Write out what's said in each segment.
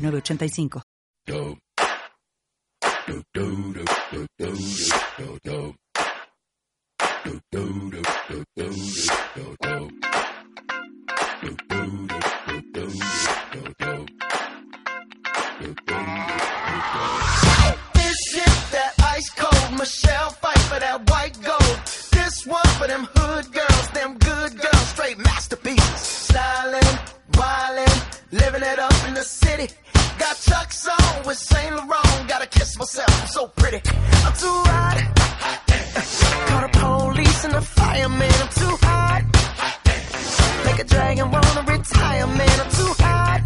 3985. Michelle fight for that white gold. This one for them hood girls, them good girls, straight masterpiece. Chuck's on with Saint Laurent. Gotta kiss myself, I'm so pretty. I'm too hot. Call the police and the fireman. I'm too hot. Make a dragon wanna retire, man. I'm too hot.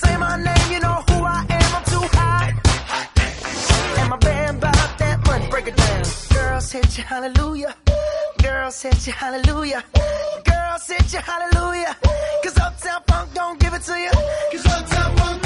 Say my name, you know who I am. I'm too hot. And my band bought that money. Break it down. Girls hit you, hallelujah. Girls hit you, hallelujah. Girls hit you, hallelujah. Cause Uptown Funk don't give it to you. Cause Uptown Funk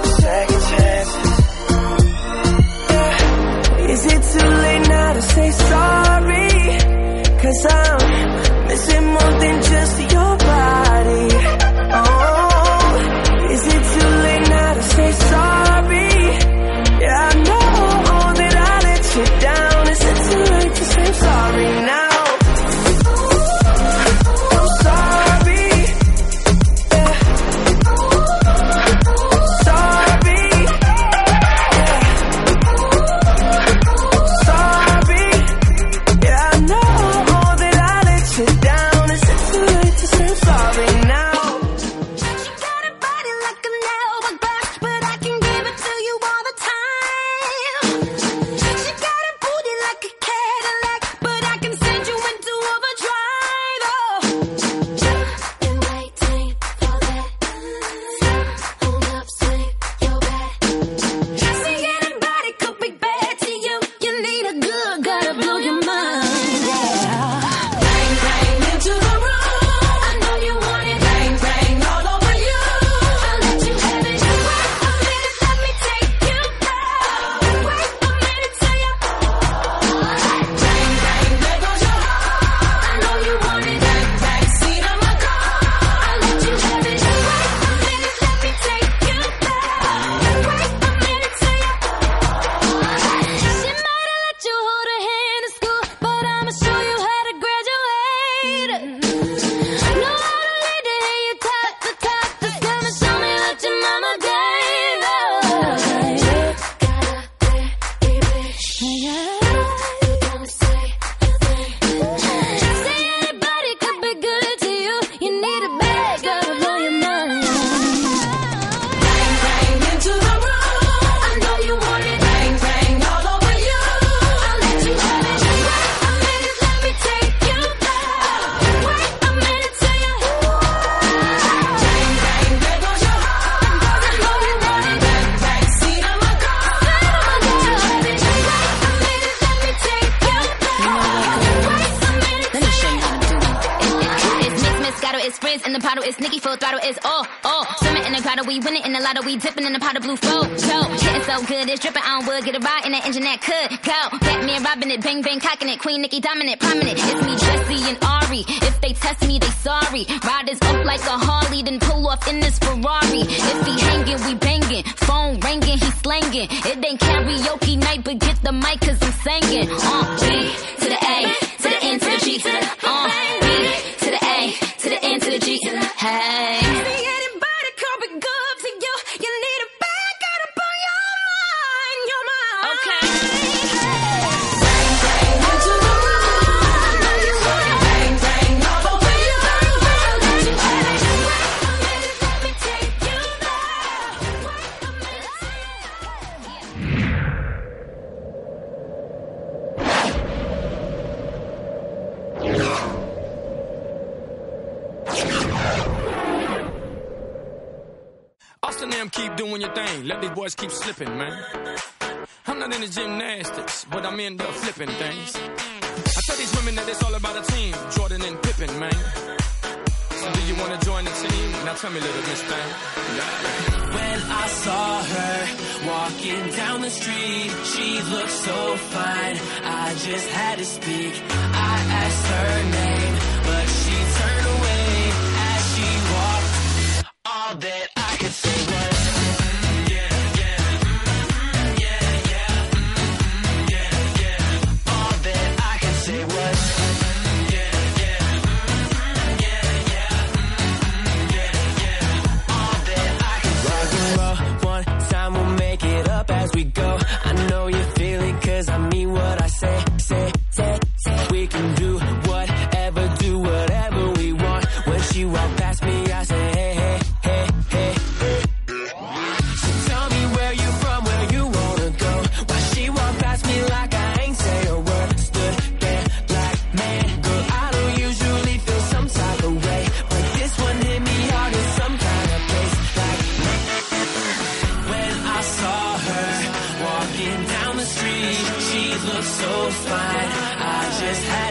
frizz in the bottle, it's Nicki full throttle, it's all, all. Swimming in the grotto, we winning in the lotto, we dipping in the pot of blue flow. Getting so good, it's dripping on wood, get a ride in that engine that could go. Batman robbing it, bang bang cocking it, Queen Nicki dominant, prominent. It's me, Jesse and Ari. If they test me, they sorry. Riders up like a Harley, then pull off in this Ferrari. If he hanging, we banging. Phone ringing, he slanging. It ain't karaoke night, but get the mic cause I'm singing. Uh, B to the A, to the N to the Hey. Austin keep doing your thing. Let these boys keep slipping, man. I'm not into gymnastics, but I'm into flipping things. I tell these women that it's all about a team. Jordan and Pippen, man. So do you wanna join the team? Now tell me, little Miss Thing. When I saw her walking down the street, she looked so fine. I just had to speak. I asked her name,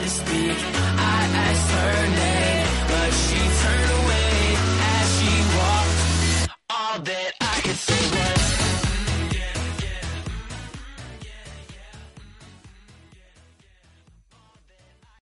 to speak. I asked her name,